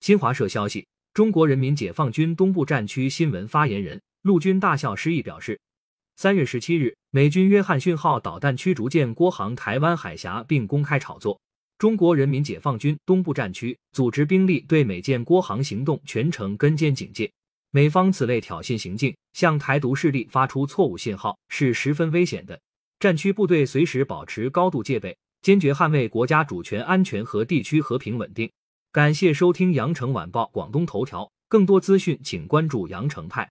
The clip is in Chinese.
新华社消息，中国人民解放军东部战区新闻发言人、陆军大校施毅表示，三月十七日，美军约翰逊号导弹驱逐舰郭航台湾海峡，并公开炒作。中国人民解放军东部战区组织兵力对美舰郭航行动全程跟监警戒。美方此类挑衅行径，向台独势力发出错误信号，是十分危险的。战区部队随时保持高度戒备，坚决捍卫国家主权安全和地区和平稳定。感谢收听羊城晚报广东头条，更多资讯请关注羊城派。